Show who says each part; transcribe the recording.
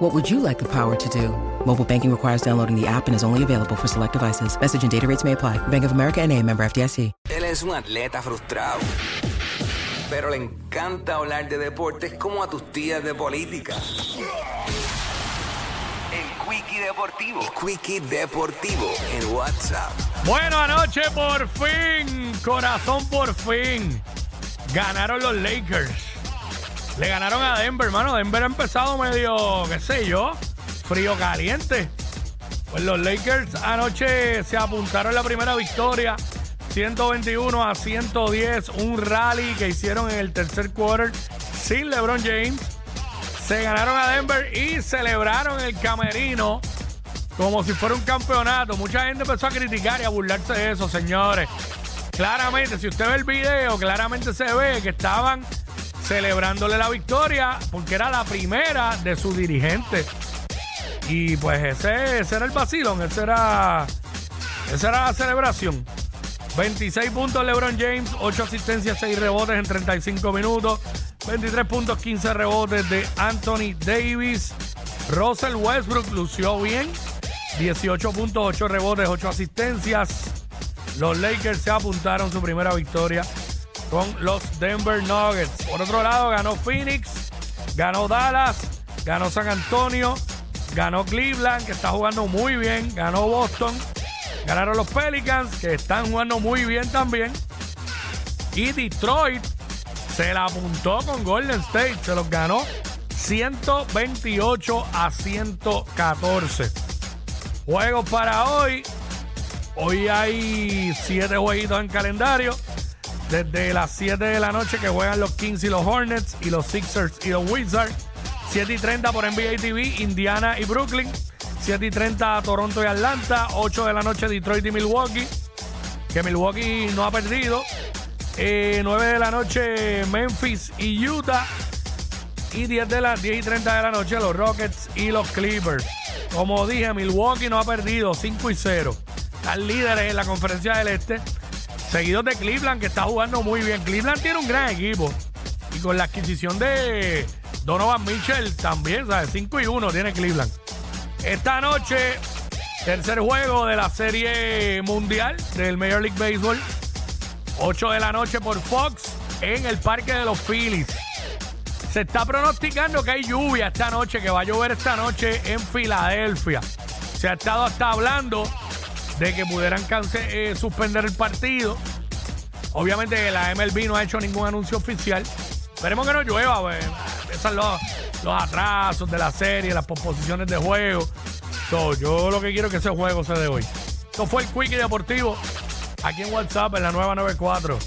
Speaker 1: What would you like the power to do? Mobile banking requires downloading the app and is only available for select devices. Message and data rates may apply. Bank of America and a member FDIC.
Speaker 2: Él es un atleta frustrado, pero le encanta hablar de deportes como a tus tías de política. El Quickie Deportivo. El Quickie Deportivo en WhatsApp.
Speaker 3: Bueno, anoche por fin, corazón por fin, ganaron los Lakers. Le ganaron a Denver, hermano. Denver ha empezado medio, qué sé yo, frío caliente. Pues los Lakers anoche se apuntaron la primera victoria, 121 a 110, un rally que hicieron en el tercer quarter sin LeBron James. Se ganaron a Denver y celebraron el camerino como si fuera un campeonato. Mucha gente empezó a criticar y a burlarse de eso, señores. Claramente, si usted ve el video, claramente se ve que estaban celebrándole la victoria porque era la primera de su dirigente. Y pues ese, ese era el vacilón, ese era, esa era la celebración. 26 puntos LeBron James, 8 asistencias, 6 rebotes en 35 minutos. 23 puntos, 15 rebotes de Anthony Davis. Russell Westbrook lució bien. 18.8 rebotes, 8 asistencias. Los Lakers se apuntaron su primera victoria con los Denver Nuggets. Por otro lado, ganó Phoenix, ganó Dallas, ganó San Antonio, ganó Cleveland, que está jugando muy bien, ganó Boston, ganaron los Pelicans, que están jugando muy bien también. Y Detroit se la apuntó con Golden State, se los ganó 128 a 114. Juegos para hoy. Hoy hay siete jueguitos en calendario. Desde las 7 de la noche que juegan los Kings y los Hornets y los Sixers y los Wizards. 7 y 30 por NBA TV, Indiana y Brooklyn. 7 y 30 Toronto y Atlanta. 8 de la noche Detroit y Milwaukee. Que Milwaukee no ha perdido. Eh, 9 de la noche Memphis y Utah. Y 10, de las 10 y 30 de la noche los Rockets y los Clippers. Como dije, Milwaukee no ha perdido 5 y 0. Están líderes en la conferencia del Este. Seguidos de Cleveland, que está jugando muy bien. Cleveland tiene un gran equipo. Y con la adquisición de Donovan Mitchell también, ¿sabes? 5 y 1 tiene Cleveland. Esta noche, tercer juego de la serie mundial del Major League Baseball. 8 de la noche por Fox en el Parque de los Phillies. Se está pronosticando que hay lluvia esta noche, que va a llover esta noche en Filadelfia. Se ha estado hasta hablando de que pudieran cance- eh, suspender el partido. Obviamente la MLB no ha hecho ningún anuncio oficial. Esperemos que no llueva, pues. Empiezan los, los atrasos de la serie, las posposiciones de juego. So, yo lo que quiero es que ese juego se dé hoy. Esto fue el Quickie Deportivo aquí en WhatsApp en la nueva 94.